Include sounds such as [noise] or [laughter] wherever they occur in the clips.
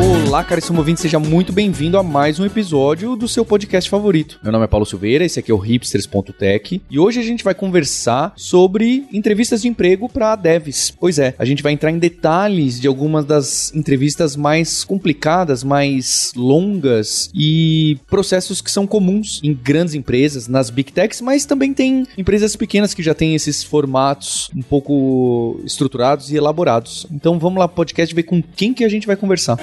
Olá, caríssimo ouvinte, seja muito bem-vindo a mais um episódio do seu podcast favorito. Meu nome é Paulo Silveira, esse aqui é o hipsters.tech e hoje a gente vai conversar sobre entrevistas de emprego para devs. Pois é, a gente vai entrar em detalhes de algumas das entrevistas mais complicadas, mais longas e processos que são comuns em grandes empresas, nas big techs, mas também tem empresas pequenas que já têm esses formatos um pouco estruturados e elaborados. Então vamos lá, podcast, ver com quem que a gente vai conversar.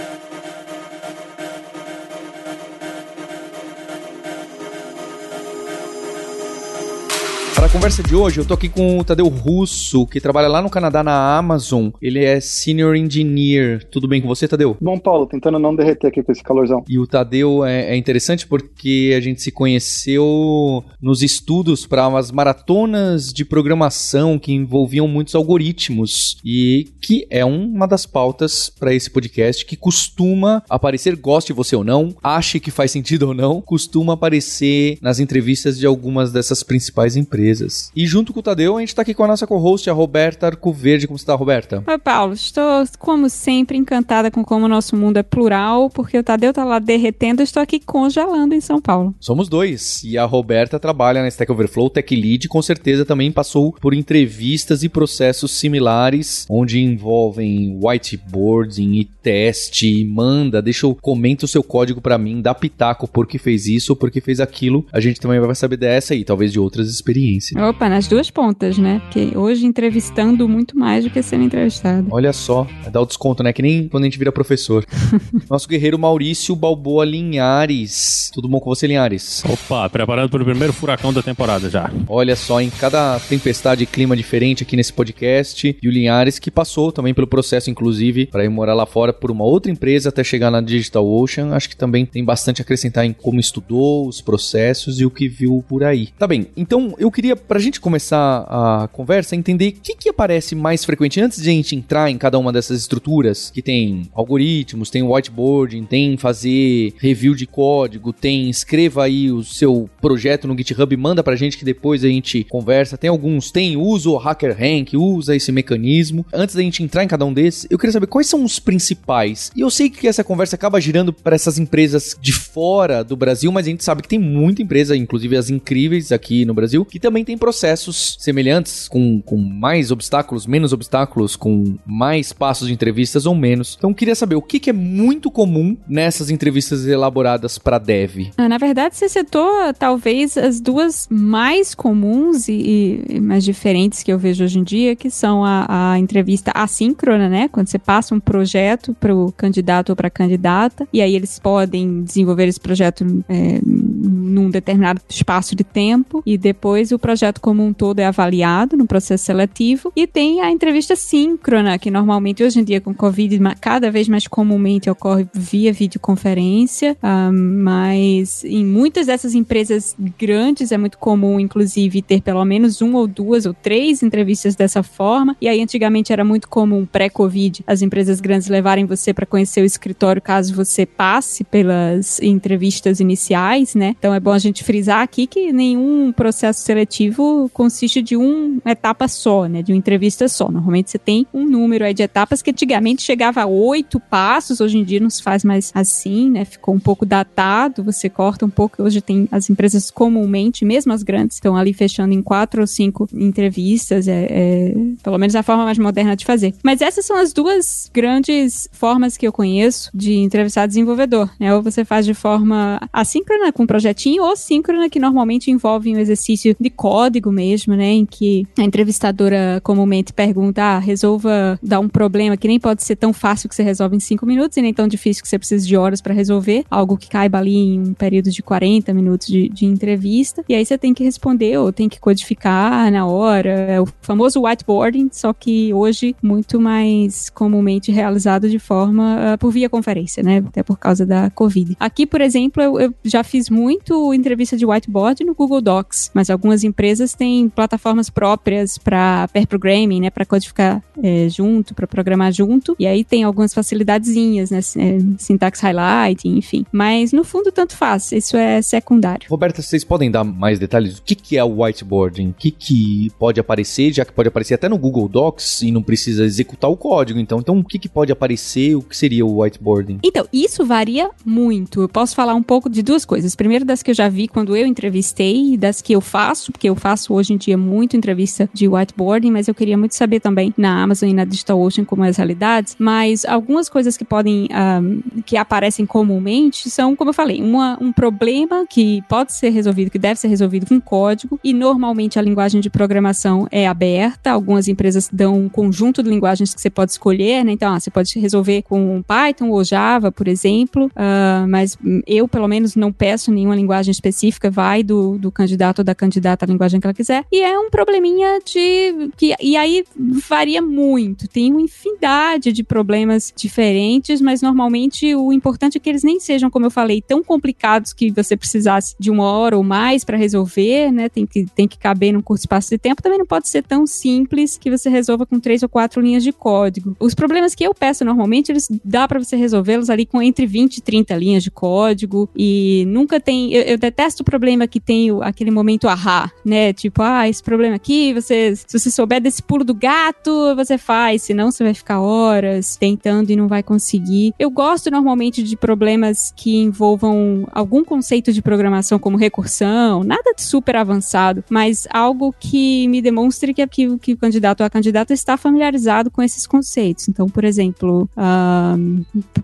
Conversa de hoje, eu tô aqui com o Tadeu Russo, que trabalha lá no Canadá na Amazon. Ele é Senior Engineer. Tudo bem com você, Tadeu? Bom, Paulo, tentando não derreter aqui com esse calorzão. E o Tadeu é, é interessante porque a gente se conheceu nos estudos para umas maratonas de programação que envolviam muitos algoritmos e que é uma das pautas para esse podcast que costuma aparecer, goste você ou não, ache que faz sentido ou não, costuma aparecer nas entrevistas de algumas dessas principais empresas E junto com o Tadeu, a gente tá aqui com a nossa co-host, a Roberta Arcoverde. Como você tá, Roberta? Oi, Paulo. Estou, como sempre, encantada com como o nosso mundo é plural, porque o Tadeu tá lá derretendo, eu estou aqui congelando em São Paulo. Somos dois. E a Roberta trabalha na Stack Overflow, Tech Lead, com certeza também passou por entrevistas e processos similares, onde envolvem whiteboarding e teste, manda, deixa eu comenta o seu código para mim, dá pitaco porque fez isso ou porque fez aquilo. A gente também vai saber dessa e talvez de outras experiências experiência. Opa, nas duas pontas, né? Porque hoje entrevistando muito mais do que sendo entrevistado. Olha só, é dá o desconto, né? Que nem quando a gente vira professor. [laughs] Nosso guerreiro Maurício Balboa Linhares. Tudo bom com você, Linhares? Opa, preparado para o primeiro furacão da temporada já. Olha só, em cada tempestade e clima diferente aqui nesse podcast. E o Linhares que passou também pelo processo, inclusive, para ir morar lá fora por uma outra empresa até chegar na Digital Ocean. Acho que também tem bastante a acrescentar em como estudou, os processos e o que viu por aí. Tá bem, então eu queria, pra gente começar a conversa, entender o que, que aparece mais frequente antes de a gente entrar em cada uma dessas estruturas, que tem algoritmos, tem whiteboarding, tem fazer review de código, tem escreva aí o seu projeto no GitHub, manda pra gente que depois a gente conversa. Tem alguns, tem usa o HackerRank, usa esse mecanismo. Antes da gente entrar em cada um desses, eu queria saber quais são os principais. E eu sei que essa conversa acaba girando para essas empresas de fora do Brasil, mas a gente sabe que tem muita empresa, inclusive as incríveis aqui no Brasil, que também tem processos semelhantes, com, com mais obstáculos, menos obstáculos, com mais passos de entrevistas ou menos. Então, queria saber o que, que é muito comum nessas entrevistas elaboradas para dev. Ah, na verdade, você citou talvez as duas mais comuns e, e, mais diferentes que eu vejo hoje em dia, que são a, a entrevista assíncrona, né? Quando você passa um projeto para o candidato ou para a candidata, e aí eles podem desenvolver esse projeto é, num determinado espaço de tempo, e depois o o projeto como um todo é avaliado no processo seletivo e tem a entrevista síncrona, que normalmente hoje em dia com Covid cada vez mais comumente ocorre via videoconferência, uh, mas em muitas dessas empresas grandes é muito comum, inclusive, ter pelo menos uma ou duas ou três entrevistas dessa forma. E aí antigamente era muito comum pré-Covid as empresas grandes levarem você para conhecer o escritório caso você passe pelas entrevistas iniciais, né? Então é bom a gente frisar aqui que nenhum processo seletivo consiste de uma etapa só, né? De uma entrevista só. Normalmente você tem um número aí de etapas que antigamente chegava a oito passos, hoje em dia não se faz mais assim, né? Ficou um pouco datado, você corta um pouco. Hoje tem as empresas comumente, mesmo as grandes, estão ali fechando em quatro ou cinco entrevistas, é, é pelo menos a forma mais moderna de fazer. Mas essas são as duas grandes formas que eu conheço de entrevistar desenvolvedor, né? Ou você faz de forma assíncrona com um projetinho, ou síncrona, que normalmente envolve um exercício de código mesmo, né? Em que a entrevistadora comumente pergunta: ah, resolva dar um problema que nem pode ser tão fácil que você resolve em cinco minutos e nem tão difícil que você precisa de horas para resolver, algo que caiba ali em um período de 40 minutos de, de entrevista. E aí você tem que responder ou tem que codificar na hora. É o famoso whiteboarding, só que hoje muito mais comumente realizado de forma uh, por via conferência, né? Até por causa da Covid. Aqui, por exemplo, eu, eu já fiz muito entrevista de whiteboard no Google Docs, mas algumas empresas têm plataformas próprias para pair programming, né, para codificar é, junto, para programar junto, e aí tem algumas facilidadezinhas, né, é, syntax highlighting, enfim. Mas no fundo tanto faz, isso é secundário. Roberta, vocês podem dar mais detalhes? O que, que é o whiteboarding? O que, que pode aparecer, já que pode aparecer até no Google Docs e não precisa executar o código, então. Então, o que, que pode aparecer? O que seria o whiteboarding? Então, isso varia muito. Eu posso falar um pouco de duas coisas. Primeiro, das que eu já vi quando eu entrevistei e das que eu faço, porque eu faço hoje em dia muito entrevista de whiteboarding, mas eu queria muito saber também na Amazon e na DigitalOcean como é as realidades. Mas algumas coisas que podem, um, que aparecem comumente são, como eu falei, uma, um problema que pode ser resolvido, que deve ser resolvido com código, e normalmente a linguagem de programação é aberta. Algumas empresas dão um conjunto de linguagens que você pode escolher, né? Então, ah, você pode resolver com Python ou Java, por exemplo, uh, mas eu, pelo menos, não peço nenhuma linguagem específica, vai do, do candidato ou da candidata a linguagem que ela quiser. E é um probleminha de. Que, e aí varia muito. Tem uma infinidade de problemas diferentes, mas normalmente o importante é que eles nem sejam, como eu falei, tão complicados que você precisasse de uma hora ou mais para resolver, né? Tem que, tem que caber num curto espaço de tempo. Também não pode ser tão simples que você resolva com três ou quatro linhas de código. Os problemas que eu peço normalmente, eles dá para você resolvê-los ali com entre 20 e 30 linhas de código e nunca tem. Eu, eu detesto o problema que tem aquele momento ahá, né? Tipo, ah, esse problema aqui, você, se você souber desse pulo do gato, você faz, senão você vai ficar horas tentando e não vai conseguir. Eu gosto normalmente de problemas que envolvam algum conceito de programação como recursão, nada de super avançado, mas algo que me demonstre que, que, que o candidato ou a candidata está familiarizado com esses conceitos. Então, por exemplo,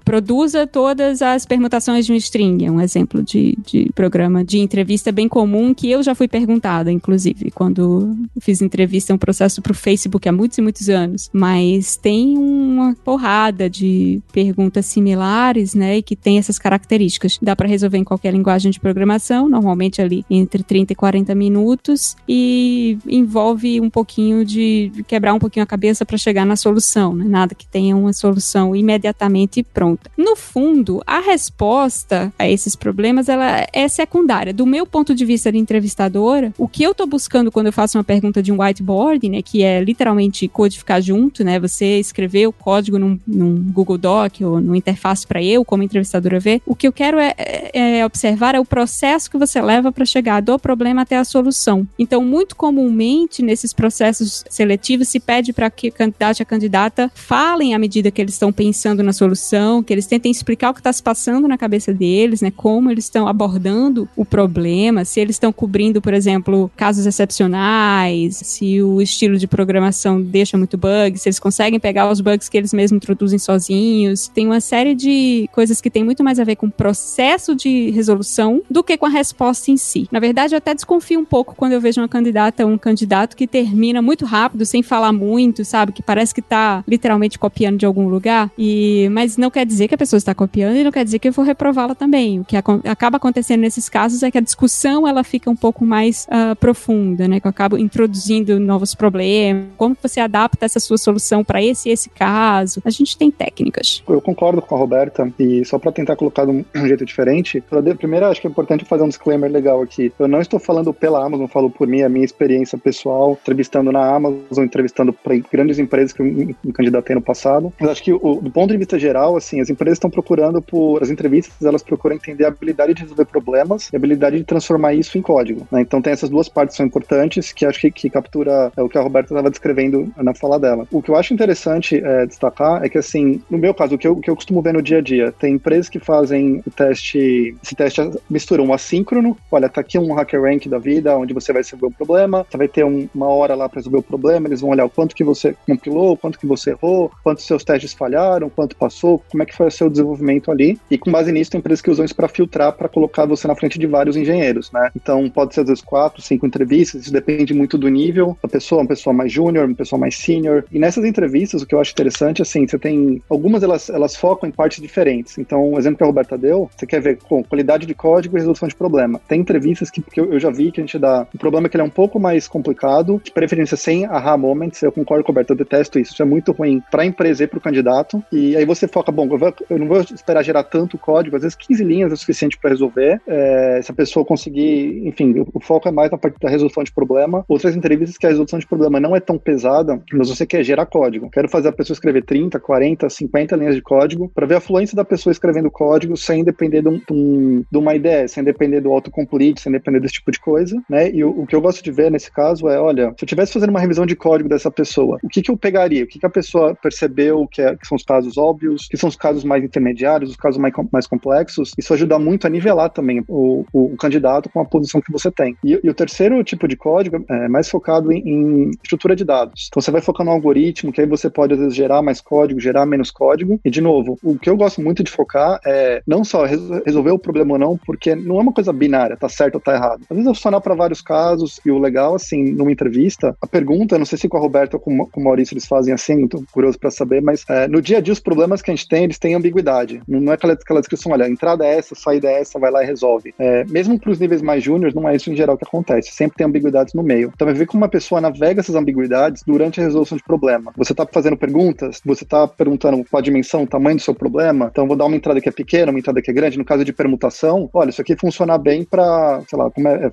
produza todas as permutações de um string, é um exemplo de, de programa de entrevista bem comum que eu já fui perguntada, inclusive, quando fiz entrevista, um processo para o Facebook há muitos e muitos anos. Mas tem uma porrada de perguntas similares, né, e que tem essas características. Dá para resolver em qualquer linguagem de programação, normalmente ali entre 30 e 40 minutos, e envolve um pouquinho de quebrar um pouquinho a cabeça para chegar na solução, né? nada que tenha uma solução imediatamente pronta. No fundo, a resposta a esses problemas ela é secundária. Do meu ponto de vista de entrevistadora, o que eu estou buscando quando eu faço uma pergunta de um whiteboard, né, que é literalmente codificar junto, né, você escrever o código num, num Google Doc ou numa interface para eu, como entrevistadora, ver, o que eu quero é, é, é observar é o processo que você leva para chegar do problema até a solução. Então, muito comumente nesses processos seletivos se pede para que o candidato e a candidata falem à medida que eles estão pensando na solução, que eles tentem explicar o que está se passando na cabeça deles, né? Como eles estão abordando o problema, se eles estão cobrindo, por exemplo, casos excepcionais, se o estilo de programação deixa muito bug, se eles conseguem pegar os bugs que eles mesmos introduzem sozinhos. Tem uma série de coisas que tem muito mais a ver com o processo de resolução do que com a resposta em si. Na verdade, eu até desconfio um pouco quando eu vejo uma candidata ou um candidato que termina muito rápido, sem falar muito, sabe? Que parece que tá literalmente copiando de algum lugar. E mas não quer dizer que a pessoa está copiando e não quer dizer que eu vou reprová-la também. O que acaba acontecendo nesses casos é que a discussão ela fica um pouco mais uh, profunda, né? Que eu acabo introduzindo novos problemas. Como você adapta essa sua solução para esse e esse caso? A gente tem técnicas. Eu concordo com a Roberta e só para tentar colocar de um jeito diferente, primeiro acho que é importante fazer um disclaimer legal aqui. Eu não estou falando pela Amazon, falo por mim, a minha experiência pessoal, entrevistando na Amazon, entrevistando para grandes empresas que eu me candidatei no passado. Mas acho que o, do ponto de vista geral, assim, as empresas estão procurando por as entrevistas, elas procuram entender a habilidade de resolver problemas e a habilidade de transformar isso em código. Né? Então tem essas duas partes são importantes que acho que, que captura é, o que a Roberta estava descrevendo na fala dela. O que eu acho interessante é, destacar é que assim, no meu caso, o que eu, o que eu costumo ver no dia a dia, tem empresas que fazem o teste, esse teste mistura um assíncrono, olha, tá aqui um hacker rank da vida, onde você vai resolver o problema, você vai ter um, uma hora lá para resolver o problema, eles vão olhar o quanto que você compilou, quanto que você errou, quantos seus testes falharam, quanto passou, como é que foi o seu desenvolvimento ali, e com base nisso tem empresas que usam isso para filtrar, para colocar você na frente de vários engenheiros, né? Então pode ser às vezes quatro, cinco entrevistas, isso depende muito do nível. Da pessoa, uma pessoa mais júnior, uma pessoa mais senior, e nessas entrevistas o que eu acho interessante, assim, você tem, algumas elas, elas focam em partes diferentes, então o exemplo que a Roberta deu, você quer ver com qualidade de código e resolução de problema. Tem entrevistas que, que eu, já vi que a gente dá um problema que ele é um pouco mais complicado, de preferência sem aha moments, eu concordo com o Roberto, eu detesto isso, isso é muito ruim para a empresa e para o candidato, e aí você foca, bom, eu, vou, eu, não vou esperar gerar tanto código, às vezes 15 linhas é o suficiente para resolver, é, é, se a pessoa conseguir, enfim, o foco é mais na parte da resolução de problema. Outras entrevistas que a resolução de problema não é tão pesada, mas você quer gerar código. Quero fazer a pessoa escrever 30, 40, 50 linhas de código para ver a fluência da pessoa escrevendo código sem depender de, um, de, um, uma ideia, sem depender do autocomplete, sem depender desse tipo de coisa, né? E o, o, que eu gosto de ver nesse caso é, olha, se eu estivesse fazendo uma revisão de código dessa pessoa, o que, que eu pegaria? O que, que a pessoa percebeu que, é, que são os casos óbvios, que são os casos mais intermediários, os casos mais, mais complexos? Isso ajuda muito a nivelar também o, o, o candidato com a posição que você tem. E, e, o terceiro tipo de código é mais focado em, em estrutura de dados. Então você vai focar no algoritmo, que aí você pode às vezes gerar mais código, gerar menos código. E de novo, o que eu gosto muito de focar é não só resolver o problema ou não, porque não é uma coisa binária, tá certo ou tá errado. Às vezes é funcionar para vários casos e o legal, assim, numa entrevista, a pergunta, não sei se com a Roberta ou com, com o Maurício eles fazem assim, tô curioso para saber, mas é, no dia a dia os problemas que a gente tem, eles têm ambiguidade. Não é aquela, aquela descrição, olha, entrada é essa, saída é essa, vai lá e resolve. É, mesmo para os níveis mais júniores, não é isso em geral que acontece. Sempre tem ambiguidades no meio. Então vai ver como uma pessoa navega essas ambiguidades durante a resolução de problema. Você está fazendo perguntas, você está perguntando qual a dimensão, o tamanho do seu problema, então vou dar uma entrada que é pequena, uma entrada que é grande. No caso de permutação, olha, isso aqui funciona bem para, sei lá, como é, é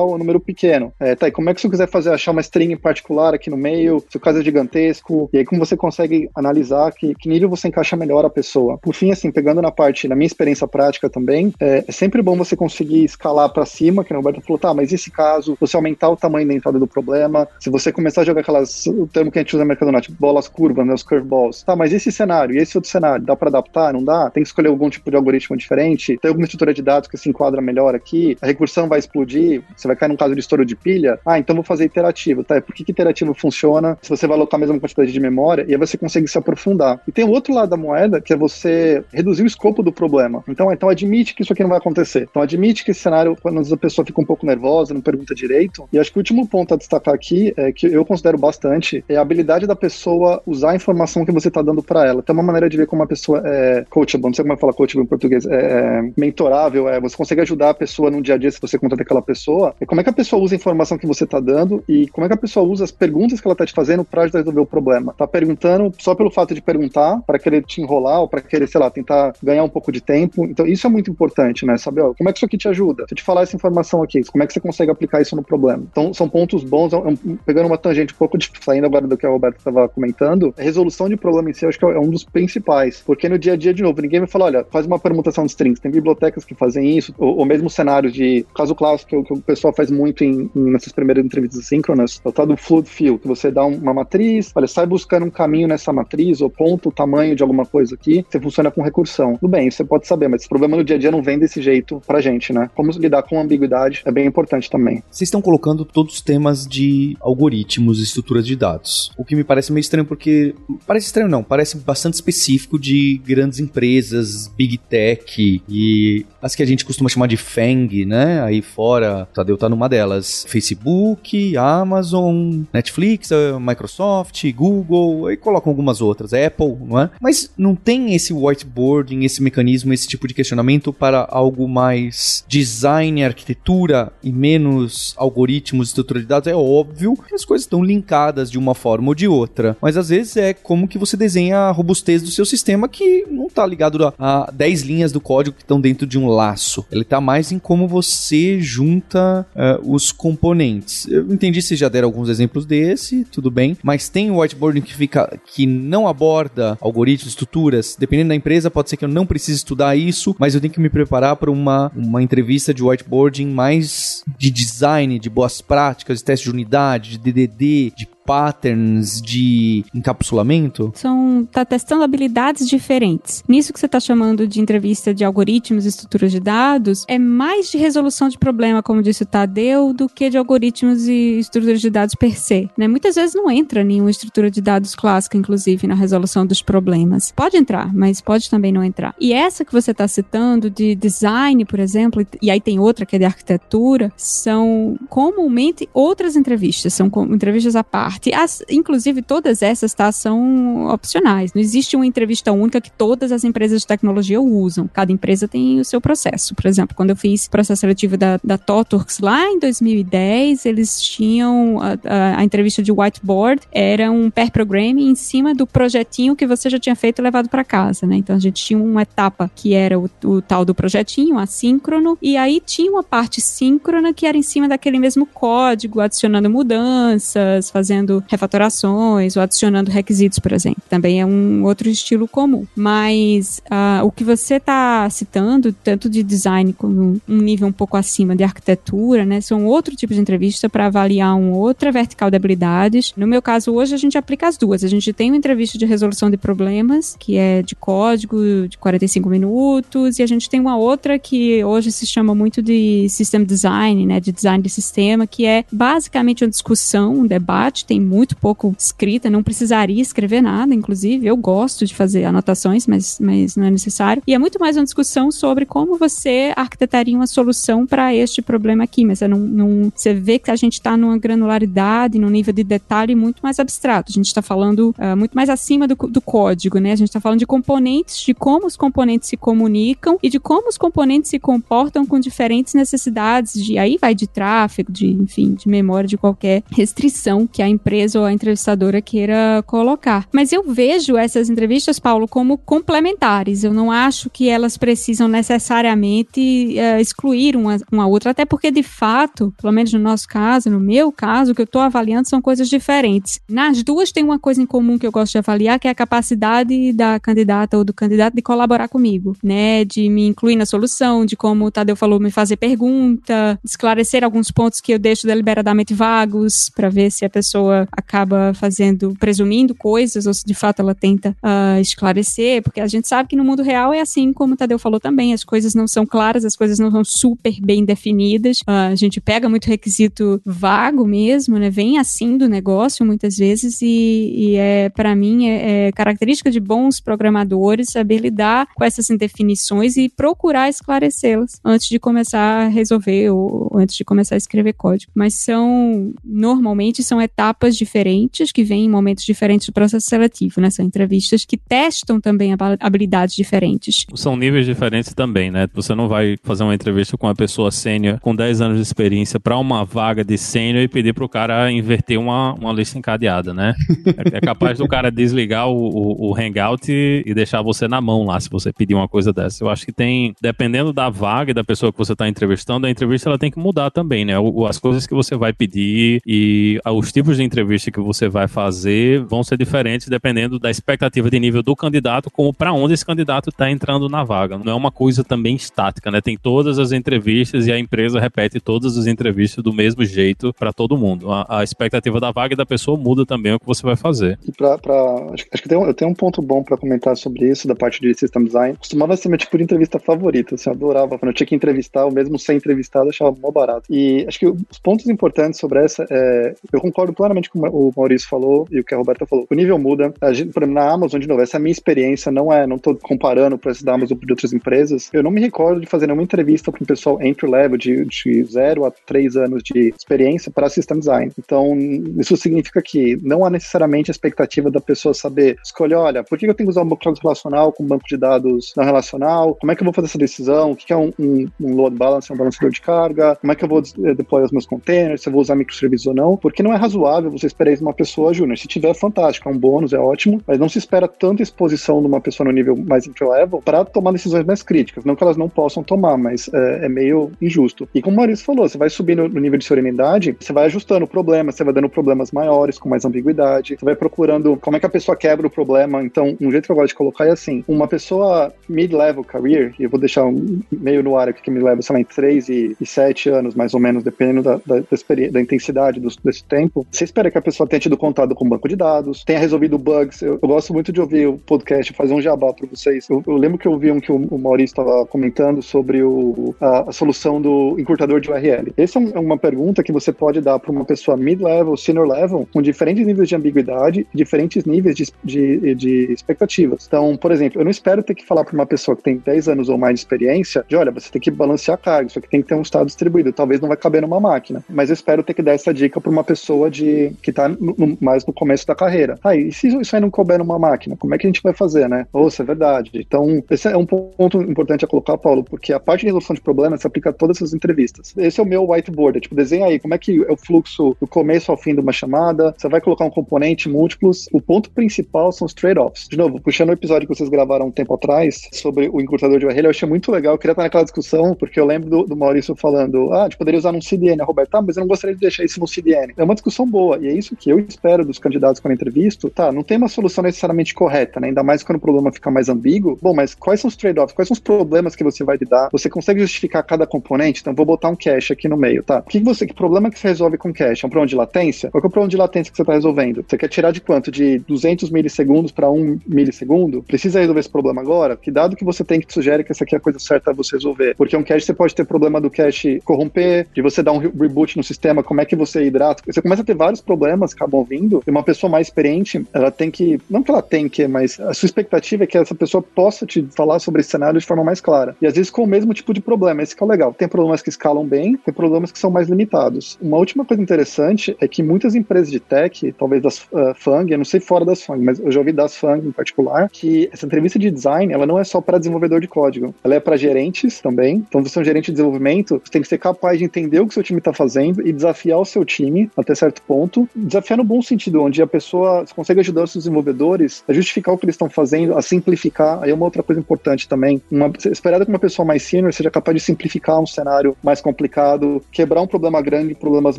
ou número pequeno. É, tá, e como é que eu quiser fazer achar uma string em particular aqui no meio, se o caso é gigantesco, e aí como você consegue analisar que, que nível você encaixa melhor a pessoa. Por fim, assim, pegando na parte, na minha experiência prática também, é, é sempre bom você conseguir escalar para cima, que o Roberto falou, tá, mas esse caso, você aumentar o tamanho da entrada do problema, se você começar a jogar aquelas, o termo que a gente usa no mercado norte, bolas curvas, né, os curveballs, tá, mas esse cenário, e esse outro cenário, dá para adaptar, não dá? Tem que escolher algum tipo de algoritmo diferente? Tem alguma estrutura de dados que se enquadra melhor aqui? A recursão vai explodir? Você vai cair num caso de estouro de pilha? Ah, então vou fazer iterativo, tá? Por que, que iterativo funciona se você vai alocar a mesma quantidade de memória e aí você consegue se aprofundar? E tem o outro lado da moeda, que é você reduzir o escopo do problema. Então, então admite que isso aqui não vai acontecer. Então admite que esse cenário, quando a pessoa fica um pouco nervosa, não direito. E acho que o último ponto a destacar aqui, é que eu considero bastante, é a habilidade da pessoa usar a informação que você está dando para ela. Tem uma maneira de ver como a pessoa é coachable, não sei como é que fala coachable em português, é, é mentorável, é você consegue ajudar a pessoa no dia a dia se você conta daquela pessoa. É como é que a pessoa usa a informação que você está dando e como é que a pessoa usa as perguntas que ela está te fazendo para ajudar a resolver o problema. Tá perguntando só pelo fato de perguntar, para querer te enrolar ou para querer, sei lá, tentar ganhar um pouco de tempo. Então, isso é muito importante, né? Saber, ó, como é que isso aqui te ajuda? Se eu te falar essa informação aqui, como é que você consegue aplicar isso no problema? Então, são pontos bons. É pegando uma tangente um pouco de, saindo agora do que a Roberta estava comentando, a resolução de problema em si, eu acho que é um dos principais. Porque no dia a dia, de novo, ninguém vai falar, olha, faz uma permutação de strings. Tem bibliotecas que fazem isso, ou, ou mesmo cenários de caso clássico que, que, o pessoal faz muito em, em nessas primeiras entrevistas síncronas, é o tal do fluid field, que você dá uma matriz, olha, sai buscando um caminho nessa matriz, ou ponto o tamanho de alguma coisa aqui, você funciona com recursão. Tudo bem, você pode saber, mas esse problema no dia a dia não vem desse jeito pra gente, né? Como lidar com ambiguidade é bem importante também. Vocês estão colocando todos os temas de algoritmos e estruturas de dados. O que me parece meio estranho porque. Parece estranho, não, parece bastante específico de grandes empresas, big tech e as que a gente costuma chamar de FANG, né? Aí fora, Tadeu tá numa delas. Facebook, Amazon, Netflix, Microsoft, Google, aí colocam algumas outras, Apple, não é? Mas não tem esse whiteboarding, esse mecanismo, esse tipo de questionamento para algo mais design, arquitetura e menos algoritmos, estrutura de dados. É óbvio que as coisas estão linkadas de uma forma ou de outra, mas às vezes é como que você desenha a robustez do seu sistema que não está ligado a, a 10 linhas do código que estão dentro de um laço. Ele está mais em como você junta uh, os componentes. Eu entendi se já deram alguns exemplos desse, tudo bem, mas tem o whiteboarding que fica que não aborda algoritmos, estruturas. Dependendo da empresa, pode ser que eu não precise estudar isso, mas eu tenho que me preparar para uma, uma entrevista de whiteboarding mais de design, de boas práticas, de teste de unidade, de DDD, de patterns de encapsulamento? São tá testando habilidades diferentes. Nisso que você está chamando de entrevista de algoritmos e estruturas de dados, é mais de resolução de problema, como disse o Tadeu, do que de algoritmos e estruturas de dados per se. Né? Muitas vezes não entra nenhuma estrutura de dados clássica, inclusive, na resolução dos problemas. Pode entrar, mas pode também não entrar. E essa que você está citando de design, por exemplo, e aí tem outra que é de arquitetura, são comumente outras entrevistas, são entrevistas à parte parte. As, inclusive, todas essas tá, são opcionais. Não existe uma entrevista única que todas as empresas de tecnologia usam. Cada empresa tem o seu processo. Por exemplo, quando eu fiz processo seletivo da, da Toturks lá em 2010, eles tinham a, a, a entrevista de whiteboard, era um pair programming em cima do projetinho que você já tinha feito e levado para casa, né? Então a gente tinha uma etapa que era o, o tal do projetinho, assíncrono, e aí tinha uma parte síncrona que era em cima daquele mesmo código, adicionando mudanças, fazendo refatorações ou adicionando requisitos, por exemplo. Também é um outro estilo comum. Mas uh, o que você está citando, tanto de design como um nível um pouco acima de arquitetura, né, são outro tipo de entrevista para avaliar uma outra vertical de habilidades. No meu caso, hoje a gente aplica as duas. A gente tem uma entrevista de resolução de problemas, que é de código de 45 minutos, e a gente tem uma outra que hoje se chama muito de system design, né, de design de sistema, que é basicamente uma discussão, um debate, tem muito pouco escrita, não precisaria escrever nada, inclusive. Eu gosto de fazer anotações, mas, mas não é necessário. E é muito mais uma discussão sobre como você arquitetaria uma solução para este problema aqui, mas você, não, você vê que a gente está numa granularidade, num nível de detalhe muito mais abstrato. A gente está falando uh, muito mais acima do, do código, né? A gente está falando de componentes, de como os componentes se comunicam e de como os componentes se comportam com diferentes necessidades de aí vai de tráfego, de enfim, de memória, de qualquer restrição que a empresa ou a entrevistadora queira colocar. Mas eu vejo essas entrevistas, Paulo, como complementares. Eu não acho que elas precisam necessariamente uh, excluir uma, uma outra, até porque de fato, pelo menos no nosso caso, no meu caso, o que eu estou avaliando são coisas diferentes. Nas duas tem uma coisa em comum que eu gosto de avaliar, que é a capacidade da candidata ou do candidato de colaborar comigo, né? De me incluir na solução, de como o Tadeu falou, me fazer pergunta, esclarecer alguns pontos que eu deixo deliberadamente vagos para ver se a pessoa acaba fazendo, presumindo coisas ou se de fato ela tenta uh, esclarecer, porque a gente sabe que no mundo real é assim como o Tadeu falou também, as coisas não são claras, as coisas não são super bem definidas, uh, a gente pega muito requisito vago mesmo, né? Vem assim do negócio muitas vezes e, e é para mim é, é característica de bons programadores saber lidar com essas indefinições e procurar esclarecê-las antes de começar a resolver ou antes de começar a escrever código. Mas são normalmente são etapas diferentes que vêm em momentos diferentes do processo seletivo, né? São entrevistas que testam também habilidades diferentes. São níveis diferentes também, né? Você não vai fazer uma entrevista com uma pessoa sênior com 10 anos de experiência para uma vaga de sênior e pedir pro cara inverter uma, uma lista encadeada, né? [laughs] É, é capaz do cara desligar o, o, o Hangout e, e, deixar você na mão lá se você pedir uma coisa dessa. Eu acho que tem, dependendo da vaga e da pessoa que você está entrevistando, a entrevista ela tem que mudar também, né? O, as coisas que você vai pedir e os tipos de entrevista que você vai fazer vão ser diferentes dependendo da expectativa de nível do candidato, como para onde esse candidato está entrando na vaga. Não é uma coisa também estática, né? Tem todas as entrevistas e a empresa repete todas as entrevistas do mesmo jeito para todo mundo. A, a, expectativa da vaga e da pessoa muda também o que você vai fazer. E pra, pra acho, acho, que tem um, eu tenho um ponto bom para comentar sobre isso, da parte de system design. Costumava ser meu tipo de entrevista favorita, assim, eu adorava. Quando eu tinha que entrevistar, ou mesmo sem entrevistar, eu achava mó barato. E acho que os pontos importantes sobre essa, é, eu concordo plenamente com o Maurício falou e o que a Roberta falou. O nível muda. A gente, por exemplo, na Amazon, de novo, essa é a minha experiência, não é, não tô comparando preço da Amazon de outras empresas. Eu não me recordo de fazer nenhuma entrevista para um pessoal entry level de, de zero a três anos de experiência para system design. Então, isso significa que não há necessariamente a expectativa da pessoa saber escolher, olha, por que eu tenho que usar um banco de dados relacional com um banco de dados não relacional? Como é que eu vou fazer essa decisão? O que é um, um, um load balancer, um balanceador de carga? Como é que eu vou eh, deploy os meus containers? Se eu vou usar microserviços ou não? Porque não é razoável você esperar isso de uma pessoa júnior. Se tiver, fantástico, é um bônus, é ótimo, mas não se espera tanta exposição de uma pessoa no nível mais entry level para tomar decisões mais críticas. Não que elas não possam tomar, mas é, é meio injusto. E como o Maurício falou, você vai subindo no nível de serenidade, você vai ajustando o problema, você vai dando problemas maiores, com mais ambiguidade, você vai procurando como é que a pessoa quebra o problema. Então, um jeito que eu gosto de colocar é assim: uma pessoa mid-level career, e eu vou deixar um, meio no ar aqui que mid-level, sei lá, em 3 e, e 7 anos, mais ou menos, dependendo da, da, da, da intensidade do, desse tempo, você espera que a pessoa tenha tido contato com o banco de dados, tenha resolvido bugs. Eu, eu gosto muito de ouvir o podcast, fazer um jabá para vocês. Eu, eu, lembro que eu ouvi um que o, o Maurício estava comentando sobre o, a, a, solução do encurtador de URL. Essa é, é uma pergunta que você pode dar para uma pessoa mid-level, senior level, com diferentes níveis de ambiguidade, diferentes níveis de, de, de expectativas. Então, por exemplo, eu não espero ter que falar para uma pessoa que tem 10 anos ou mais de experiência de, olha, você tem que balancear a carga, isso aqui tem que ter um estado distribuído. Talvez não vai caber numa máquina, mas eu espero ter que dar essa dica para uma pessoa de que, tá no, mais no começo da carreira. Ah, e se isso aí não couber numa máquina, como é que a gente vai fazer, né? Ou é verdade. Então, esse é um ponto importante a colocar, Paulo, porque a parte de resolução de problemas se aplica a todas essas entrevistas. Esse é o meu whiteboard, é tipo, desenha aí como é que é o fluxo do começo ao fim de uma chamada, você vai colocar um componente, múltiplos. O ponto principal são os trade-offs. De novo, puxando o episódio que vocês gravaram um tempo atrás sobre o encurtador de barreira, eu achei muito legal, eu queria estar naquela discussão, porque eu lembro do, do Maurício falando, ah, a gente poderia usar num CDN, Roberto, tá, mas eu não gostaria de deixar isso no CDN. É uma discussão boa, e é isso que eu espero dos candidatos quando entrevisto. Tá, não tem uma solução necessariamente correta, né? Ainda mais quando o problema fica mais ambíguo. Bom, mas quais são os trade-offs? Quais são os problemas que você vai lidar? Você consegue justificar cada componente? Então, vou botar um cache aqui no meio, tá? O que, você, que problema que você resolve com cache? É um problema de latência? Qual é o problema de latência que você está resolvendo? Você quer tirar de quanto? De 200 milissegundos para 1 milissegundo? Precisa resolver esse problema agora? Que dado que você tem que te sugere que essa aqui é a coisa certa a você resolver? Porque um cache você pode ter problema do cache corromper, de você dar um reboot no sistema, como é que você hidrata? Você começa a ter vários problemas que acabam vindo, e uma pessoa mais experiente, ela tem que, não que ela tem que, mas a sua expectativa é que essa pessoa possa te falar sobre esse cenário de forma mais clara. E às vezes com o mesmo tipo de problema, esse que é o legal. Tem problemas que escalam bem, tem problemas que são mais limitados. Uma última coisa interessante é que muitas empresas de tech, talvez das uh, FANG, eu não sei fora das FANG, mas eu já ouvi das FANG em particular, que essa entrevista de design, ela não é só para desenvolvedor de código, ela é para gerentes também. Então, você é um gerente de desenvolvimento, você tem que ser capaz de entender o que seu time está fazendo e desafiar o seu time até certo ponto. Desafiar no bom sentido, onde a pessoa consegue ajudar os desenvolvedores a justificar o que eles estão fazendo, a simplificar. Aí é uma outra coisa importante também. Uma, esperado que uma pessoa mais senior seja capaz de simplificar um cenário mais complicado, quebrar um problema grande em problemas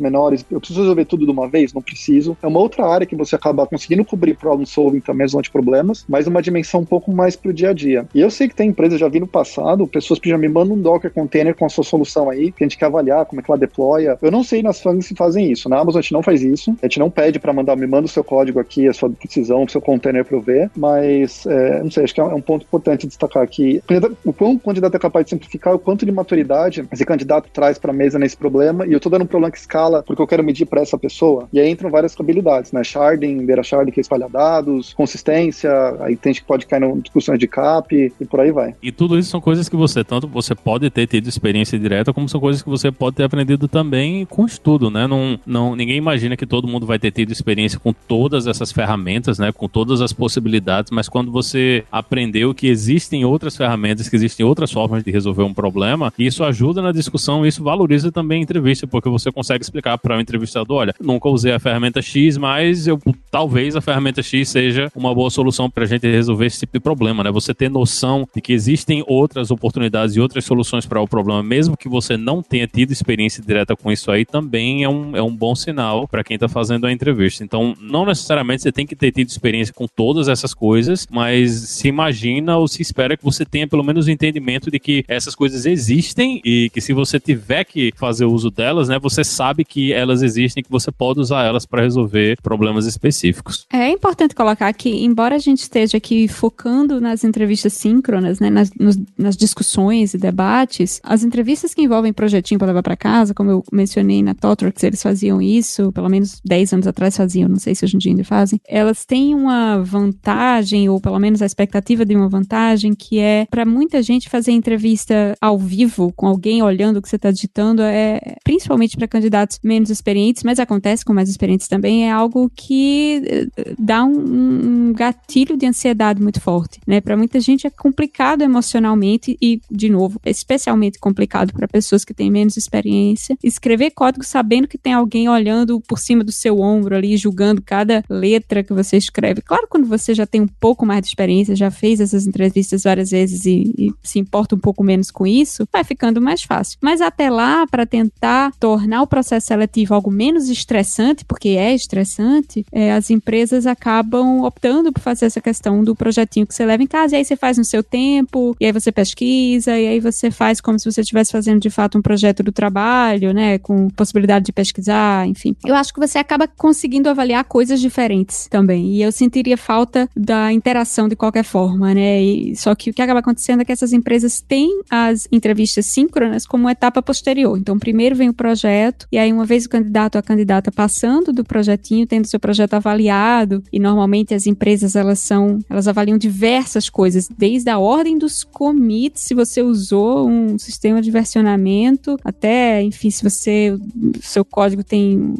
menores. Eu preciso resolver tudo de uma vez? Não preciso. É uma outra área que você acaba conseguindo cobrir problem solving também, zona de problemas, mas uma dimensão um pouco mais pro dia a dia. E eu sei que tem empresas, já vi no passado, pessoas que já me mandam um Docker container com a sua solução aí, que a gente quer avaliar como é que ela deploya. Eu não sei nas FANGs se fazem isso. Na Amazon a gente não faz isso. A gente não pede para mandar, me manda o seu código aqui, a sua decisão, o seu container para eu ver, mas é, não sei, acho que é um ponto importante destacar aqui. O quão o candidato é capaz de simplificar, o quanto de maturidade esse candidato traz para a mesa nesse problema, e eu tô dando um problema que escala porque eu quero medir para essa pessoa. E aí entram várias habilidades, né? Sharding, beira sharding, que é espalhar dados, consistência, aí tem gente que pode cair em discussões de cap e por aí vai. E tudo isso são coisas que você, tanto você pode ter tido experiência direta, como são coisas que você pode ter aprendido também com estudo, né? Não, não, ninguém imagina que todo mundo vai ter tido experiência com todas essas ferramentas, né? Com todas as possibilidades, mas quando você aprendeu que existem outras ferramentas, que existem outras formas de resolver um problema, isso ajuda na discussão, isso valoriza também a entrevista, porque você consegue explicar para o entrevistador, olha, nunca usei a ferramenta X, mas eu talvez a ferramenta X seja uma boa solução para a gente resolver esse tipo de problema, né? Você ter noção de que existem outras oportunidades e outras soluções para o problema, mesmo que você não tenha tido experiência direta com isso aí, também é um, é um bom sinal para quem está fazendo a entrevista. Então, não necessariamente você tem que ter tido experiência com todas essas coisas, mas se imagina ou se espera que você tenha pelo menos o entendimento de que essas coisas existem e que se você tiver que fazer uso delas, né, você sabe que elas existem e que você pode usar elas para resolver problemas específicos. É importante colocar que, embora a gente esteja aqui focando nas entrevistas síncronas, né, nas, nos, nas discussões e debates, as entrevistas que envolvem projetinho para levar para casa, como eu mencionei na Totrix, eles faziam isso, pelo menos 10 anos atrás faziam, não sei se hoje em dia ainda fazem, elas têm uma vantagem, ou pelo menos a expectativa de uma vantagem, que é para muita gente fazer entrevista ao vivo, com alguém olhando o que você está digitando, é principalmente para candidatos menos experientes, mas acontece com mais experientes também, é algo que eh, dá um, um gatilho de ansiedade muito forte, né? Para muita gente é complicado emocionalmente e, de novo, especialmente complicado para pessoas que têm menos experiência, escrever código sabendo que tem alguém olhando por cima do seu ombro ali, julgando cada letra que você escreve. Claro, quando você já tem um pouco mais de experiência, já fez essas entrevistas várias vezes e, e se importa um pouco menos com isso, vai ficando mais fácil. Mas até lá, para tentar tornar o processo seletivo algo menos estressante, porque é estressante, é, as empresas acabam optando por fazer essa questão do projetinho que você leva em casa, e aí você faz no seu tempo, e aí você pesquisa, e aí você faz como se você estivesse fazendo de fato um projeto do trabalho, né, com possibilidade de pesquisar, enfim. Eu acho que você acaba conseguindo avaliar coisas diferentes também, e eu sentiria falta da interação de qualquer forma, né, e, só que o que acaba acontecendo é que essas empresas têm as entrevistas síncronas como etapa posterior. Então, primeiro vem o projeto, e aí uma vez o candidato ou a candidata passando do projetinho, tendo seu projeto avaliado, e normalmente as empresas elas são, elas avaliam diversas coisas, desde a ordem dos commits, se você usou um sistema de versionamento, até, enfim, se você seu código tem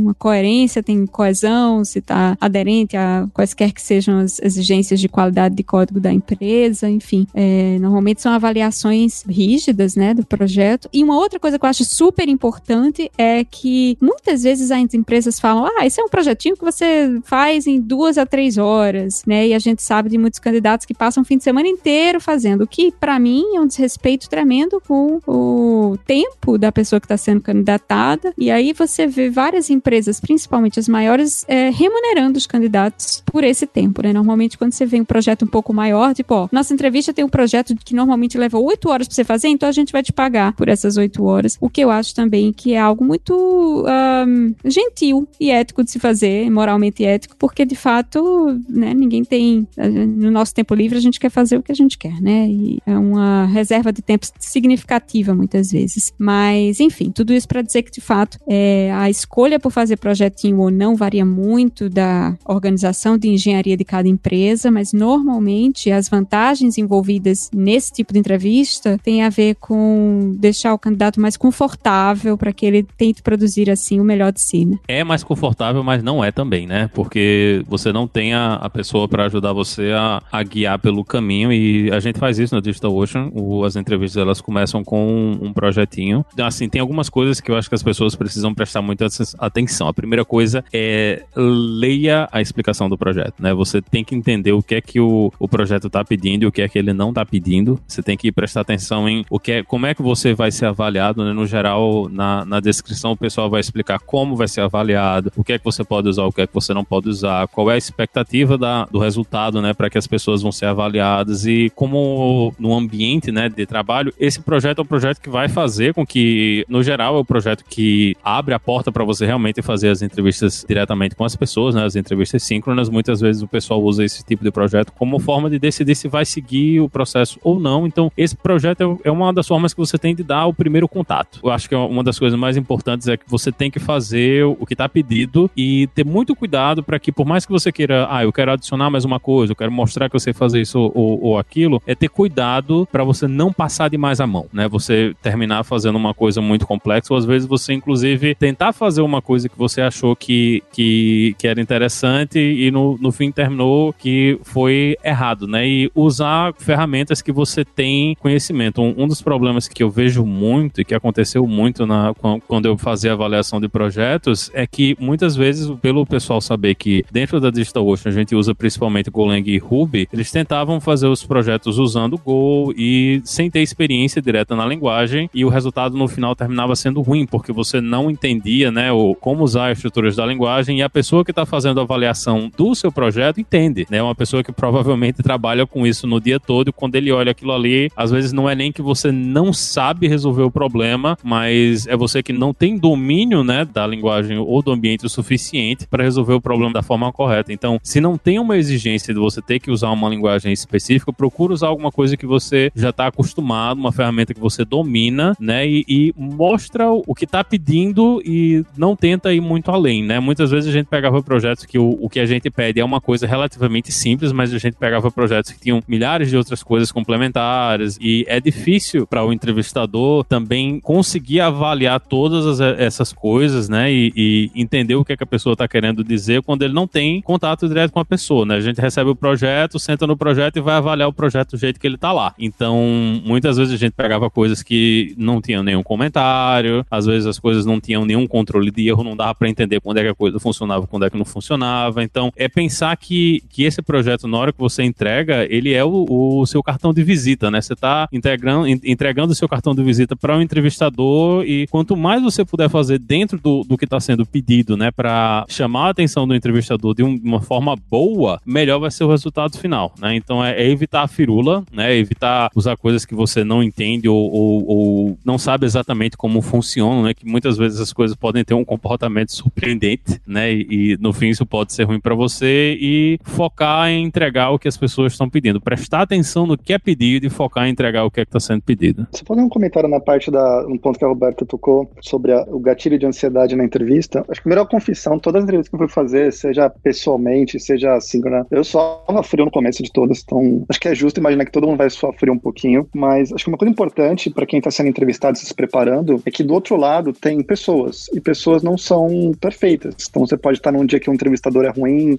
uma coerência, tem coesão, se está aderente a quaisquer que sejam as exigências de qualidade de código da empresa, enfim. É, normalmente são avaliações rígidas, né, do projeto. E uma outra coisa que eu acho super importante é que muitas vezes as empresas falam, ah, esse é um projetinho que você faz em duas a três horas, né? E a gente sabe de muitos candidatos que passam o fim de semana inteiro fazendo, o que para mim é um desrespeito tremendo com o tempo da pessoa que está sendo candidatada. E aí você vê várias empresas, principalmente as maiores, é, remunerando os candidatos por esse tempo, né? Normalmente quando você vê um projeto um pouco maior, tipo, ó, nossa entrevista tem um projeto que normalmente leva oito horas para você fazer, então a gente vai te pagar por essas oito horas. O que eu acho também que é algo muito um, gentil e ético de se fazer, moralmente ético, porque de fato, né, ninguém tem. No nosso tempo livre, a gente quer fazer o que a gente quer, né? E é uma reserva de tempo significativa muitas vezes. Mas, enfim, tudo isso para dizer que de fato é, a escolha por fazer projetinho ou não varia muito da organização de engenharia de cada empresa, mas normalmente as vantagens envolvidas nesse tipo de entrevista têm a ver com deixar o candidato mais confortável para que ele tente produzir assim o melhor de si. Né? É mais confortável, mas não é também, né? Porque você não tem a, a pessoa para ajudar você a, a, guiar pelo caminho e a gente faz isso no Digital Ocean. O, as entrevistas elas começam com um, um projetinho. Assim, tem algumas coisas que eu acho que as pessoas precisam prestar muita atenção. A primeira coisa é leia a explicação do projeto, né? Você tem que entender o que é que o, o projeto está pedindo e o que é que ele não está pedindo. Você tem que prestar atenção em o que é, como é que você vai ser avaliado, né? No geral, na, na descrição o pessoal vai explicar como vai ser avaliado, o que é que você pode usar, o que é que você não pode usar, qual é a expectativa da, do resultado, né? Para que as pessoas vão ser avaliadas e como no ambiente, né, de trabalho, esse projeto é o projeto que vai fazer com que, no geral, é o projeto que abre a porta para você realmente fazer as entrevistas diretamente com as pessoas, né? As entrevistas síncronas, muitas vezes o pessoal usa esse tipo de projeto como forma de decidir se vai seguir o processo ou não. Então, esse projeto é, é uma das formas que você tem de dar o primeiro contato. Eu acho que é uma das coisas mais importantes é que você tem que fazer o que está pedido e ter muito cuidado para que, por mais que você queira, ah, eu quero adicionar mais uma coisa, eu quero mostrar que eu sei fazer isso ou, ou aquilo, é ter cuidado para você não passar demais a mão, né? Você terminar fazendo uma coisa muito complexa, ou às vezes você, inclusive, tentar fazer uma coisa que você achou que, que, que era interessante e no, no fim terminou que foi errado, né? E usar ferramentas que você tem conhecimento. Um, um dos problemas que eu vejo muito e que aconteceu muito na, quando eu fazia avaliação de projetos é que muitas vezes, pelo pessoal saber que dentro da DigitalOcean a gente usa principalmente Golang e Ruby, eles tentavam fazer os projetos usando Go e sem ter experiência direta na linguagem e o resultado no final terminava sendo ruim, porque você não entendia, né, o, como usar as estruturas da linguagem e a pessoa que está fazendo a avaliação do seu projeto entende, né, uma pessoa que provavelmente trabalha com isso no dia todo quando ele olha aquilo ali, às vezes não é nem que você não sabe resolver o problema, mas é você que não tem domínio, né, da linguagem ou do ambiente o suficiente para resolver o problema da forma correta. Então, se não tem uma exigência de você ter que usar uma linguagem específica, procura usar alguma coisa que você já está acostumado, uma ferramenta que você domina, né, e, e mostra o que está pedindo e não tenta ir muito além, né? Muitas vezes a gente pegava projetos que o, o que a gente pede é uma coisa relativamente simples, mas a gente pegava projetos que tinham milhares de outras coisas complementares e é difícil para o entrevistador também conseguir avaliar todas as, essas coisas, né, e, e, entender o que, é que a pessoa está querendo dizer quando ele não tem contato direto com a pessoa, né? A gente recebe o projeto, senta no projeto e vai avaliar o projeto do jeito que ele está lá. Então, muitas vezes a gente pegava coisas que não tinham nenhum comentário, às vezes as coisas não tinham nenhum controle de erro, não dava para entender quando é que a coisa funcionava, quando é que não funcionava. Então, é pensar que, que esse projeto, na hora que você entrega, ele é o, o seu cartão de visita, né? Você está entregando, entregando o seu cartão de visita para o um entrevistador e quanto mais você puder fazer dentro do, do que está sendo pedido, né, para chamar a atenção do entrevistador de uma forma boa, melhor vai ser o resultado final, né? Então é, é evitar a firula, né? Evitar usar coisas que você não entende ou, ou, ou, não sabe exatamente como funcionam, né? Que muitas vezes as coisas podem ter um comportamento surpreendente, né? E, e no fim isso pode ser ruim para você e focar em entregar o que as pessoas estão pedindo, prestar atenção no que é pedido e focar em entregar o que é está sendo pedido. Você pode dar um comentário na parte da um ponto que a Roberta tocou sobre a, o gatilho de ansiedade na entrevista? Acho que melhor confissão, todas as entrevistas que eu fui fazer, seja pessoalmente, seja assim, né? Eu só frio no começo de todas, então acho que é justo imaginar que todo mundo vai sofrer um pouquinho, mas acho que uma coisa importante para quem está sendo entrevistado, se preparando, é que do outro lado tem pessoas, e pessoas não são perfeitas. Então você pode estar num dia que o entrevistador é ruim,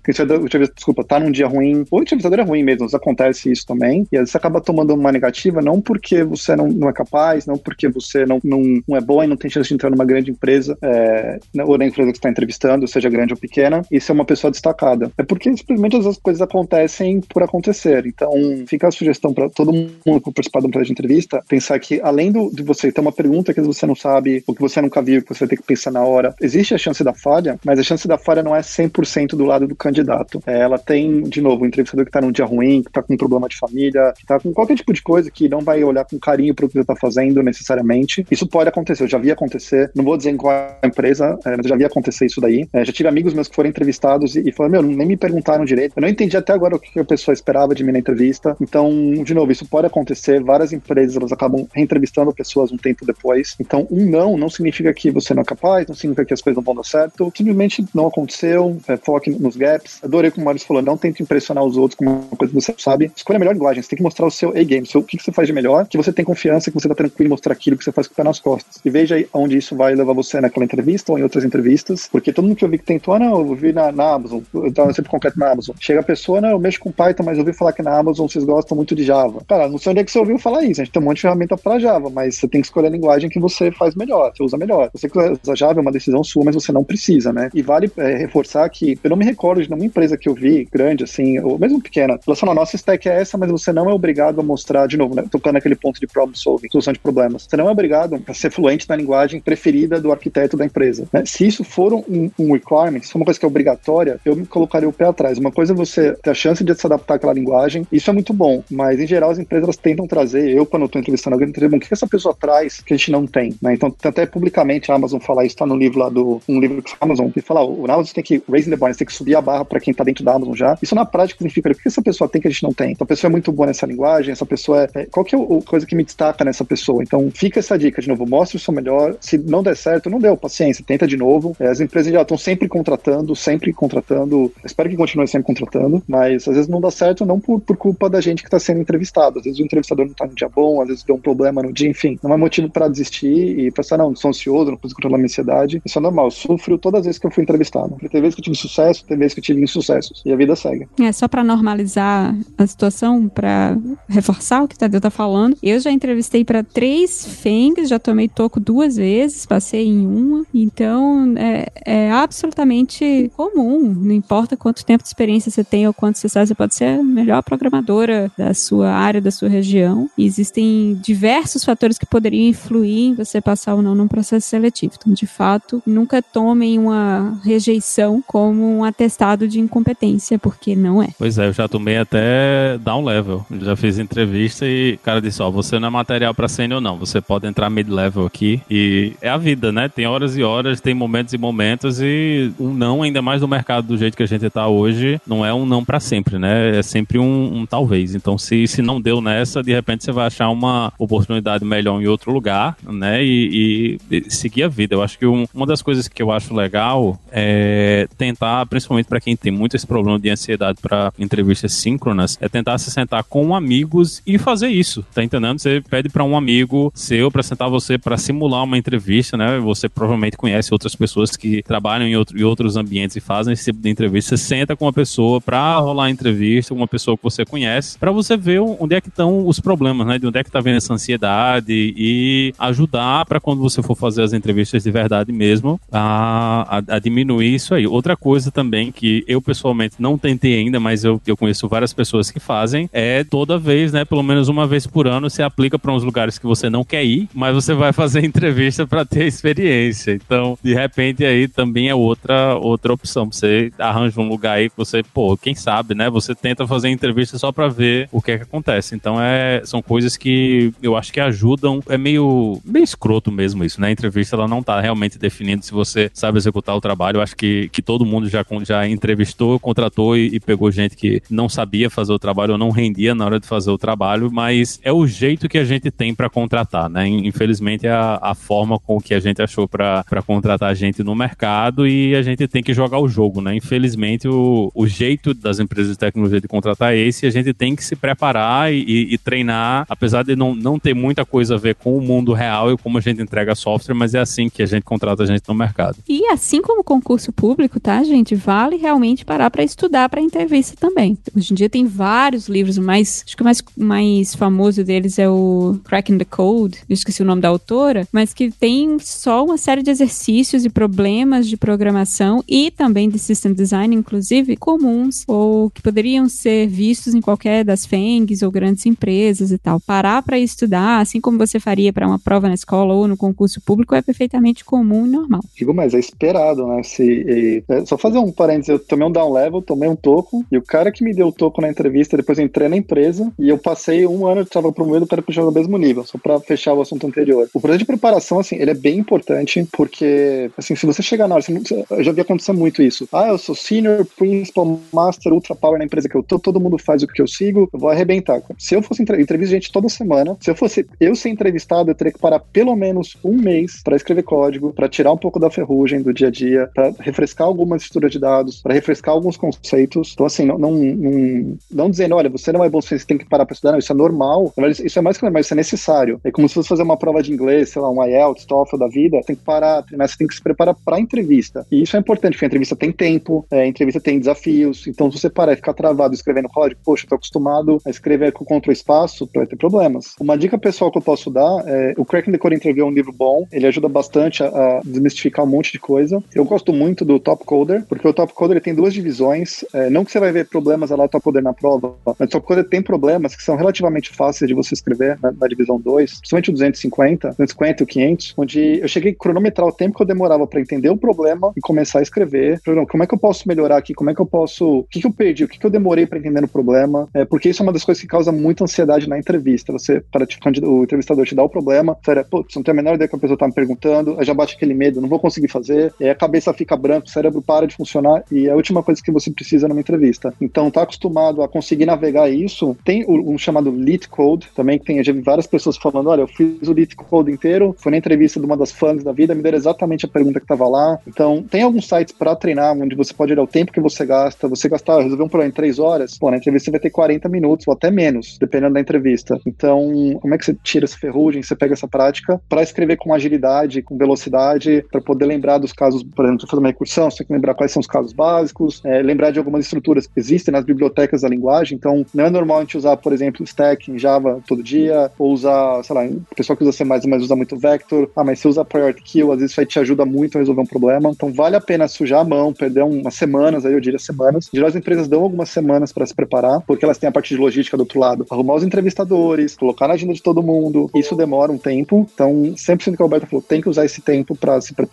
desculpa, tá num dia ruim, ou o entrevistador é ruim mesmo, acontece isso também, e às vezes você acaba tomando uma negativa não porque você não, não é capaz, não porque você não, não, não é bom e não tem chance de entrar numa grande empresa, é, ou na empresa que está entrevistando, seja grande ou pequena, e ser uma pessoa destacada. É porque simplesmente as coisas acontecem por acontecer. Então, fica a sugestão para todo mundo que participar de uma de entrevista, pensar que além do, de você ter uma pergunta que você não sabe, ou que você nunca viu, que você ter que pensar na hora, existe a chance da falha, mas a chance da falha não é 100% do lado do candidato. É, ela tem, de novo, o entrevistador que está num dia ruim, que está com um problema de família, que está com qualquer tipo de coisa que não vai olhar com carinho para o que você está fazendo necessariamente. Isso pode acontecer, eu já vi acontecer, não vou dizer em qual empresa, é, mas eu já vi acontecer isso daí. É, já tive amigos meus que foram entrevistados e, e falaram, meu, nem me perguntaram direito, eu não entendi até agora o que a pessoa esperava de mim na entrevista. Então, de novo, isso pode acontecer, várias empresas elas acabam reentrevistando pessoas um tempo depois. Então, um não não significa que você não é capaz, não significa que as não vão dar certo, simplesmente não aconteceu, é, foque nos gaps. Adorei como o Maurício falou, não tente impressionar os outros com uma coisa que você sabe. Escolha a melhor linguagem, você tem que mostrar o seu A-game, o que, que você faz de melhor, que você tem confiança, que você tá tranquilo em mostrar aquilo que você faz com o pé nas costas. E veja aí onde isso vai levar você naquela entrevista ou em outras entrevistas, porque todo mundo que eu vi que tentou, ah, não, eu vi na, na Amazon, eu tava sempre concreto na Amazon. Chega a pessoa, não, eu mexo com Python, mas eu ouvi falar que na Amazon vocês gostam muito de Java. Cara, não sei onde é que você ouviu falar isso, a gente tem um monte de ferramenta para Java, mas você tem que escolher a linguagem que você faz melhor, você usa melhor. Você que usa Java é uma decisão sua, mas você não precisa, né? E vale é, reforçar que eu não me recordo de nenhuma empresa que eu vi grande, assim, ou mesmo pequena, falou, nossa stack é essa, mas você não é obrigado a mostrar, de novo, né, tocando naquele ponto de problem solving, solução de problemas. Você não é obrigado a ser fluente na linguagem preferida do arquiteto da empresa. Né? Se isso for um, um requirement, se for uma coisa que é obrigatória, eu me colocaria o pé atrás. Uma coisa é você ter a chance de se adaptar àquela linguagem, isso é muito bom, mas em geral as empresas tentam trazer, eu quando estou entrevistando alguém, bom, o que essa pessoa traz que a gente não tem, né? Então, até publicamente a Amazon falar isso, tá no livro lá do, um livro que a Amazon, que fala, o Amazon tem que raise the bar, tem que subir a barra para quem tá dentro da Amazon já. Isso na prática significa, o que essa pessoa tem que a gente não tem? Então, a pessoa é muito boa nessa linguagem, essa pessoa é, é qual que é a coisa que me destaca nessa pessoa? Então, fica essa dica de novo, mostre o seu melhor, se não der certo, não deu, paciência, tenta de novo. É, as empresas já estão sempre contratando, sempre contratando, espero que continue sempre contratando, mas às vezes não dá certo não por, por culpa da gente que está sendo entrevistado, às vezes o entrevistador não está no dia bom, às vezes deu um problema no dia, enfim, não é motivo para desistir e pensar, não, sou ansioso, não consigo controlar minha ansiedade, isso é normal, eu sofro todas as vezes que eu fui entrevistado. Tem vezes que eu tive sucesso, tem vezes que eu tive insucessos, e a vida segue. É, só para normalizar a situação, para reforçar o que o Tadeu tá falando, eu já entrevistei para três FENGs, já tomei toco duas vezes, passei em uma, então é, é absolutamente comum, não importa quanto tempo de experiência você tem ou quanto sabe, você pode ser a melhor programadora da sua área, da sua região, e existem diversos fatores que poderiam influir em você passar ou não num processo seletivo. Então, de fato, nunca tomem uma rejeição como um atestado de incompetência, porque não é. Pois é, eu já tomei até down level. Já fiz entrevista e o cara disse: Ó, você não é material para sênior, não. Você pode entrar mid-level aqui. E é a vida, né? Tem horas e horas, tem momentos e momentos. E um não, ainda mais no mercado do jeito que a gente tá hoje, não é um não para sempre, né? É sempre um, um talvez. Então, se, se não deu nessa, de repente você vai achar uma oportunidade melhor em outro lugar, né? E, e seguir a vida. Eu acho que um, uma das coisas que eu acho legal é tentar, principalmente para quem tem muito esse problema de ansiedade para entrevistas síncronas, é tentar se sentar com amigos e fazer isso, tá entendendo? Você pede para um amigo seu para sentar você para simular uma entrevista, né? Você provavelmente conhece outras pessoas que trabalham em, outro, em outros ambientes e fazem esse tipo de entrevista. Você senta com uma pessoa para rolar a entrevista, uma pessoa que você conhece, para você ver onde é que estão os problemas, né? De onde é que tá vendo essa ansiedade e ajudar para quando você for fazer as entrevistas de verdade mesmo a, a, a, diminuir isso aí. Outra coisa também que eu pessoalmente não tentei ainda, mas eu, eu conheço várias pessoas que fazem, é toda vez, né, pelo menos uma vez por ano, você aplica para uns lugares que você não quer ir, mas você vai fazer [laughs] entrevista para ter experiência. Então, de repente aí também é outra outra opção. Você arranja um lugar aí que você, pô, quem sabe, né? Você tenta fazer entrevista só para ver o que é que acontece. Então, é são coisas que eu acho que ajudam. É meio bem escroto mesmo isso, né? A entrevista ela não tá realmente definindo se você sabe executar o trabalho. Eu acho que, que todo mundo já, já entrevistou, contratou e, e, pegou gente que não sabia fazer o trabalho ou não rendia na hora de fazer o trabalho, mas é o jeito que a gente tem para contratar, né? Infelizmente é a, a, forma com que a gente achou para contratar gente no mercado e a gente tem que jogar o jogo, né? Infelizmente o, o jeito das empresas de tecnologia de contratar é esse, a gente tem que se preparar e, e, e treinar, apesar de não, não ter muita coisa a ver com o mundo real e como a gente entrega software, mas é assim que a gente contrata a gente no mercado. E assim como o concurso público, tá, gente? Vale realmente parar para estudar para entrevista também. Hoje em dia tem vários livros, mais acho que o mais, mais famoso deles é o Cracking the Code, eu esqueci o nome da autora, mas que tem só uma série de exercícios e problemas de programação e também de system design, inclusive, comuns ou que poderiam ser vistos em qualquer das FENGs ou grandes empresas e tal. Parar para estudar, assim como você faria para uma prova na escola ou no concurso público, é perfeitamente comum e normal. Digo, mas é esperado, né? Se, é, só fazer um parênteses, eu tomei um down level, tomei um toco, e o cara que me deu o toco na entrevista, depois eu entrei na empresa, e eu passei um ano, eu estava promovendo para puxar no mesmo nível, só para fechar o assunto anterior. O processo de preparação, assim, ele é bem importante, porque, assim, se você chegar na hora, eu já vi acontecer muito isso. Ah, eu sou senior, principal, master, ultra power na empresa que eu tô, todo mundo faz o que eu sigo, eu vou arrebentar. Se eu fosse entrevistar gente toda semana, se eu fosse eu ser entrevistado, eu teria que parar pelo menos um mês para escrever código, para tirar um pouco da ferrugem do dia a dia, para refrescar algumas estruturas de dados, para refrescar alguns conceitos. Então, assim, não, não, não, não dizendo, olha, você não é bom, você tem que parar para estudar, não, isso é normal. Isso é mais que normal, isso é necessário. É como se fosse fazer uma prova de inglês, sei lá, um IELTS, TOEFL da vida, tem que parar, treinar, você tem que se preparar para a entrevista. E isso é importante, porque a entrevista tem tempo, é, a entrevista tem desafios. Então, se você parar e ficar travado escrevendo código, poxa, eu tô acostumado a escrever com contra espaço, vai ter problemas. Uma dica pessoal que eu posso dar é o Cracking the Code Interview é um livro bom, ele ajuda bastante a, a desmistificar um monte de coisa. Eu gosto muito do Top Coder, porque o Top Coder tem duas divisões. É, não que você vai ver problemas lá no Top Coder na prova, mas o Top Coder tem problemas que são relativamente fáceis de você escrever na, na divisão 2, principalmente o 250, 250 e o 500, onde eu cheguei a cronometrar o tempo que eu demorava para entender o problema e começar a escrever. Como é que eu posso melhorar aqui? Como é que eu posso. O que, que eu perdi? O que, que eu demorei para entender o problema? É, porque isso é uma das coisas que causa muita ansiedade na entrevista. Você, para o entrevistador te dá o problema, você era, você não tem a menor ideia que a pessoa tá me perguntando, aí já bate aquele medo, não vou conseguir fazer, a cabeça fica branca, o cérebro para de funcionar, e é a última coisa que você precisa numa entrevista. Então, tá acostumado a conseguir navegar isso. Tem um chamado Lit Code também, que tem, eu já vi várias pessoas falando: olha, eu fiz o Lit Code inteiro, foi na entrevista de uma das fãs da vida, me deram exatamente a pergunta que estava lá. Então, tem alguns sites para treinar, onde você pode olhar o tempo que você gasta, você gastar, resolver um problema em três horas, pô, na entrevista você vai ter 40 minutos, ou até menos, dependendo da entrevista. Então, como é que você tira essa ferrugem, você pega essa prática para escrever com agilidade, com velocidade, para poder lembrar dos casos, por exemplo, fazer uma recursão, você tem que lembrar quais são os casos básicos, é, lembrar de algumas estruturas que existem nas bibliotecas da linguagem. Então, não é normal a gente usar, por exemplo, stack em Java todo dia, ou usar, sei lá, o pessoal que usa C++ usa muito vector. Ah, mas se usa priority kill, às vezes isso aí te ajuda muito a resolver um problema. Então, vale a pena sujar a mão, perder umas semanas, aí eu diria semanas. De as empresas dão algumas semanas para se preparar, porque elas têm a parte de logística do outro lado. Arrumar os entrevistadores, colocar na agenda de todo mundo. Isso demora um tempo. Então, sempre que a Roberta falou, tem que usar esse tempo para se preparar,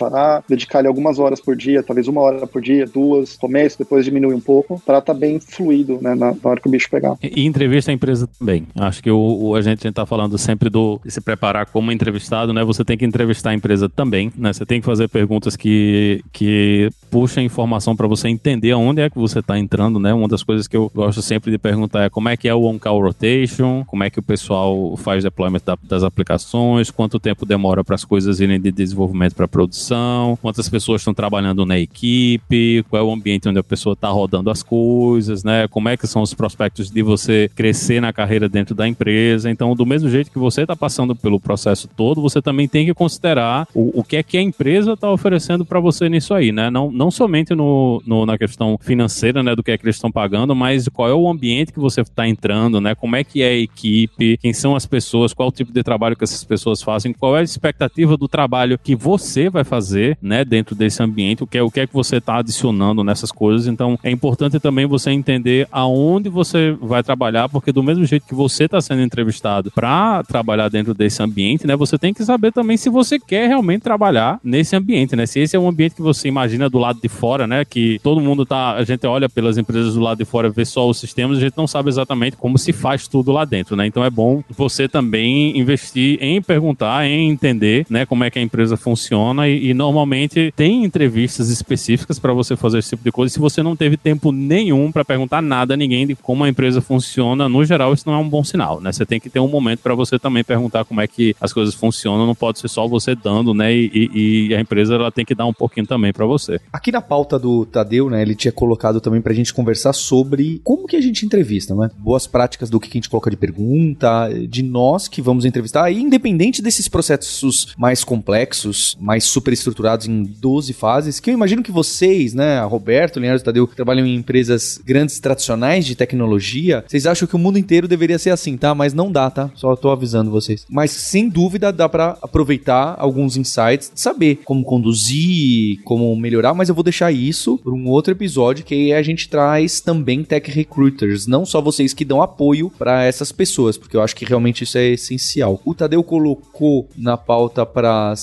dedicar lhe algumas horas por dia, talvez uma hora por dia, duas, começo, depois diminui um pouco, para estar tá bem fluido, né, na, na, hora que o bicho pegar. E, e entrevista a empresa também. Acho que o, o a gente está falando sempre do se preparar como entrevistado, né? Você tem que entrevistar a empresa também, né? Você tem que fazer perguntas que, que puxem informação para você entender aonde é que você está entrando, né? Uma das coisas que eu gosto sempre de perguntar é como é que é o on-call rotation, como é que o pessoal faz deployment da, das aplicações, quanto tempo demora para as coisas irem de desenvolvimento para produção, quantas pessoas estão trabalhando na equipe, qual é o ambiente onde a pessoa está rodando as coisas, né? Como é que são os prospectos de você crescer na carreira dentro da empresa. Então, do mesmo jeito que você está passando pelo processo todo, você também tem que considerar o, o que é que a empresa está oferecendo para você nisso aí, né? Não, não somente no, no, na questão financeira, né, do que é que eles estão pagando, mas qual é o ambiente que você está entrando, né? Como é que é a equipe, quem são as pessoas, qual o tipo de trabalho que essas pessoas fazem, qual é a expectativa do trabalho que você vai fazer, né, dentro desse ambiente, o que é, o que, é que você está adicionando nessas coisas. Então, é importante também você entender aonde você vai trabalhar, porque do mesmo jeito que você está sendo entrevistado para trabalhar dentro desse ambiente, né, você tem que saber também se você quer realmente trabalhar nesse ambiente, né? Se esse é um ambiente que você imagina do lado de fora, né, que todo mundo tá, a gente olha pelas empresas do lado de fora, vê só os sistemas, a gente não sabe exatamente como se faz tudo lá dentro, né? Então é bom você também investir em perguntar, em entender, né, como é que a empresa funciona e, e normalmente tem entrevistas específicas para você fazer esse tipo de coisa. Se você não teve tempo nenhum para perguntar nada a ninguém de como a empresa funciona, no geral isso não é um bom sinal, né? Você tem que ter um momento para você também perguntar como é que as coisas funcionam, não pode ser só você dando, né? E, e, e a empresa ela tem que dar um pouquinho também para você. Aqui na pauta do Tadeu, né, ele tinha colocado também pra gente conversar sobre como que a gente entrevista, né? Boas práticas do que a gente coloca de pergunta, de nós que vamos entrevistar, e independente desses processos mais complexos, mais super estruturados em 12 fases, que eu imagino que vocês, né, Roberto, Leonardo Tadeu, trabalham em empresas grandes tradicionais de tecnologia, vocês acham que o mundo inteiro deveria ser assim, tá? Mas não dá, tá? Só tô avisando vocês. Mas sem dúvida dá para aproveitar alguns insights, saber como conduzir, como melhorar, mas eu vou deixar isso para um outro episódio que a gente traz também tech recruiters, não só vocês que dão apoio para essas pessoas, porque eu acho que realmente isso é essencial. O Tadeu colocou na pauta para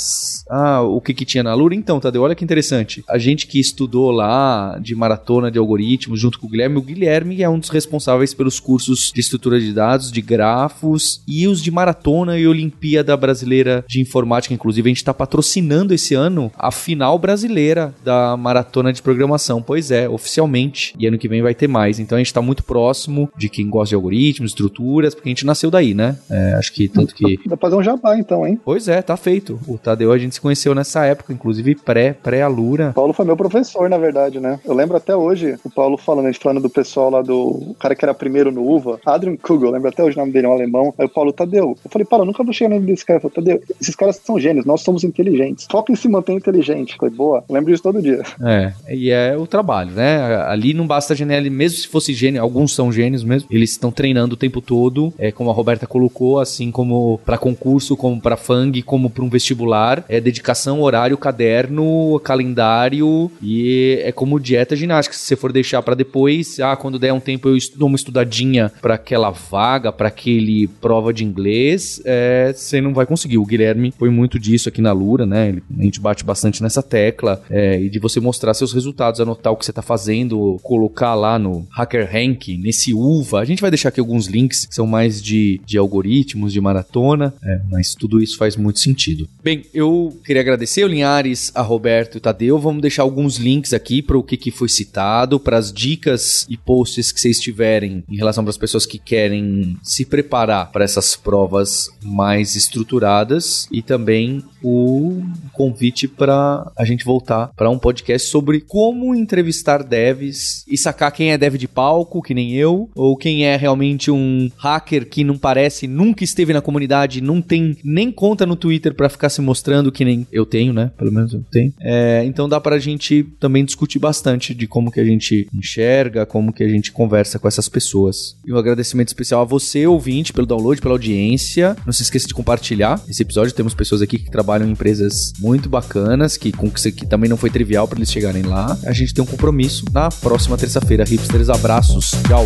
ah, o que que tinha na Lura. Então, Tadeu, olha que interessante. A gente que estudou lá de maratona de algoritmos junto com o Guilherme, o Guilherme é um dos responsáveis pelos cursos de estrutura de dados, de grafos e os de maratona e Olimpíada Brasileira de Informática. Inclusive, a gente está patrocinando esse ano a final brasileira da maratona de programação. Pois é, oficialmente. E ano que vem vai ter mais. Então a gente está muito próximo de quem gosta de algoritmos, estruturas, porque a gente nasceu daí, né? É, acho que tanto que. Dá pra fazer um jabá então, hein? Pois é, tá feito. O Tadeu a gente se conheceu nessa época, inclusive pré, pré-alura. Paulo foi meu professor, na verdade, né? Eu lembro até hoje o Paulo falando, a gente falando do pessoal lá do o cara que era primeiro no UVA, Adrian Kugel, lembro até hoje o nome dele, é um alemão. Aí o Paulo, Tadeu. Eu falei, Paulo, eu nunca vou chegar no nome desse cara. Eu falei, Tadeu, esses caras são gênios, nós somos inteligentes. Foca em se manter inteligente. Foi boa. Eu lembro disso todo dia. É, e é o trabalho, né? Ali não basta genial, mesmo se fosse gênio, alguns são gênios mesmo, eles estão treinando o tempo todo, é como a Roberta colocou, assim como para concurso, como para FANG, como para um vestibular, é dedicação, caderno, calendário e é como dieta ginástica. Se você for deixar para depois, ah, quando der um tempo eu dou uma estudadinha para aquela vaga, para aquele prova de inglês, é, você não vai conseguir. O Guilherme foi muito disso aqui na Lura, né? A gente bate bastante nessa tecla é, e de você mostrar seus resultados, anotar o que você está fazendo, colocar lá no Hacker Rank, nesse UVA. A gente vai deixar aqui alguns links que são mais de, de algoritmos, de maratona, é, mas tudo isso faz muito sentido. Bem, eu queria agradecer o Linhares, a Roberto e Tadeu. Vamos deixar alguns links aqui para o que, que foi citado, para as dicas e posts que vocês tiverem em relação para as pessoas que querem se preparar para essas provas mais estruturadas e também o convite para a gente voltar para um podcast sobre como entrevistar devs e sacar quem é dev de palco, que nem eu, ou quem é realmente um hacker que não parece, nunca esteve na comunidade, não tem nem conta no Twitter para ficar se mostrando que nem eu tenho, né? Pelo menos eu tenho. É, então dá pra gente também discutir bastante de como que a gente enxerga, como que a gente conversa com essas pessoas. E um agradecimento especial a você, ouvinte, pelo download, pela audiência. Não se esqueça de compartilhar esse episódio. Temos pessoas aqui que trabalham em empresas muito bacanas, que com que, também não foi trivial para eles chegarem lá. A gente tem um compromisso na próxima terça-feira. Hipsters, abraços. Tchau.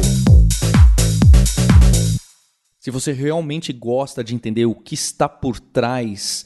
Se você realmente gosta de entender o que está por trás